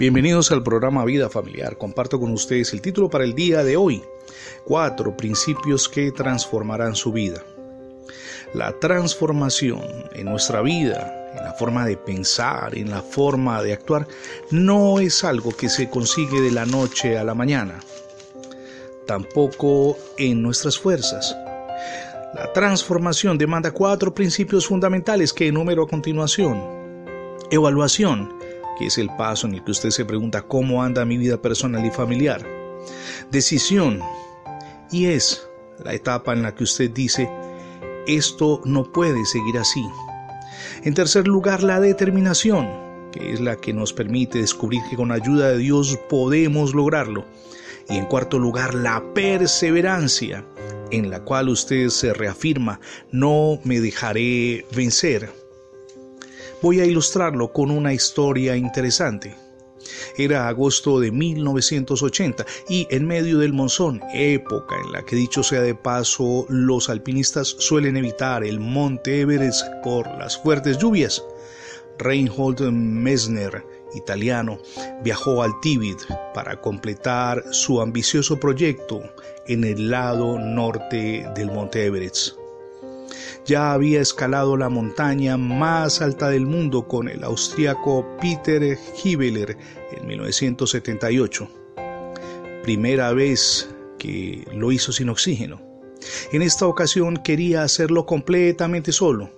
Bienvenidos al programa Vida Familiar. Comparto con ustedes el título para el día de hoy. Cuatro principios que transformarán su vida. La transformación en nuestra vida, en la forma de pensar, en la forma de actuar, no es algo que se consigue de la noche a la mañana. Tampoco en nuestras fuerzas. La transformación demanda cuatro principios fundamentales que enumero a continuación. Evaluación que es el paso en el que usted se pregunta cómo anda mi vida personal y familiar. Decisión, y es la etapa en la que usted dice, esto no puede seguir así. En tercer lugar, la determinación, que es la que nos permite descubrir que con ayuda de Dios podemos lograrlo. Y en cuarto lugar, la perseverancia, en la cual usted se reafirma, no me dejaré vencer, Voy a ilustrarlo con una historia interesante. Era agosto de 1980 y en medio del monzón, época en la que dicho sea de paso, los alpinistas suelen evitar el monte Everest por las fuertes lluvias. Reinhold Messner, italiano, viajó al Tíbet para completar su ambicioso proyecto en el lado norte del monte Everest ya había escalado la montaña más alta del mundo con el austríaco Peter Hibeler en 1978. Primera vez que lo hizo sin oxígeno. En esta ocasión quería hacerlo completamente solo.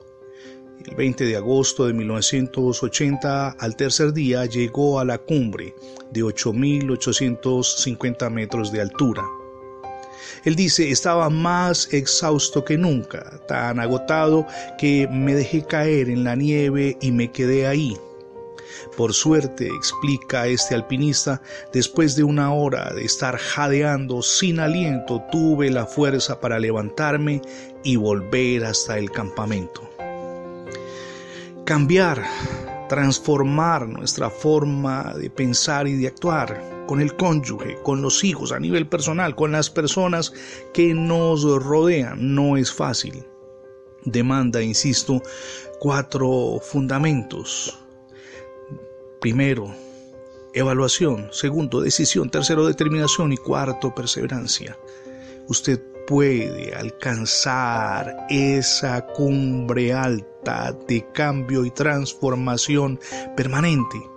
El 20 de agosto de 1980, al tercer día, llegó a la cumbre de 8.850 metros de altura. Él dice, estaba más exhausto que nunca, tan agotado que me dejé caer en la nieve y me quedé ahí. Por suerte, explica este alpinista, después de una hora de estar jadeando sin aliento, tuve la fuerza para levantarme y volver hasta el campamento. Cambiar, transformar nuestra forma de pensar y de actuar con el cónyuge, con los hijos, a nivel personal, con las personas que nos rodean, no es fácil. Demanda, insisto, cuatro fundamentos. Primero, evaluación. Segundo, decisión. Tercero, determinación. Y cuarto, perseverancia. Usted puede alcanzar esa cumbre alta de cambio y transformación permanente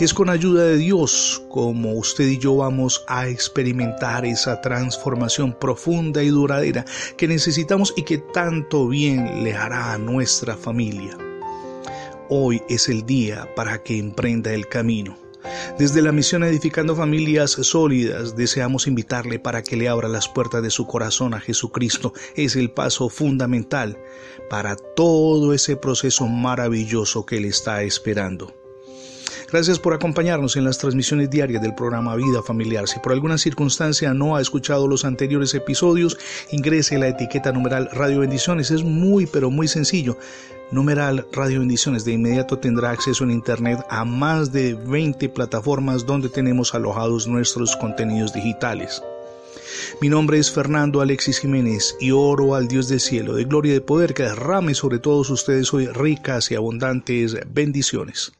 es con ayuda de Dios como usted y yo vamos a experimentar esa transformación profunda y duradera que necesitamos y que tanto bien le hará a nuestra familia. Hoy es el día para que emprenda el camino. Desde la misión Edificando Familias Sólidas deseamos invitarle para que le abra las puertas de su corazón a Jesucristo. Es el paso fundamental para todo ese proceso maravilloso que le está esperando. Gracias por acompañarnos en las transmisiones diarias del programa Vida Familiar. Si por alguna circunstancia no ha escuchado los anteriores episodios, ingrese la etiqueta numeral Radio Bendiciones. Es muy pero muy sencillo. Numeral Radio Bendiciones. De inmediato tendrá acceso en Internet a más de 20 plataformas donde tenemos alojados nuestros contenidos digitales. Mi nombre es Fernando Alexis Jiménez y oro al Dios del cielo, de gloria y de poder, que derrame sobre todos ustedes hoy ricas y abundantes bendiciones.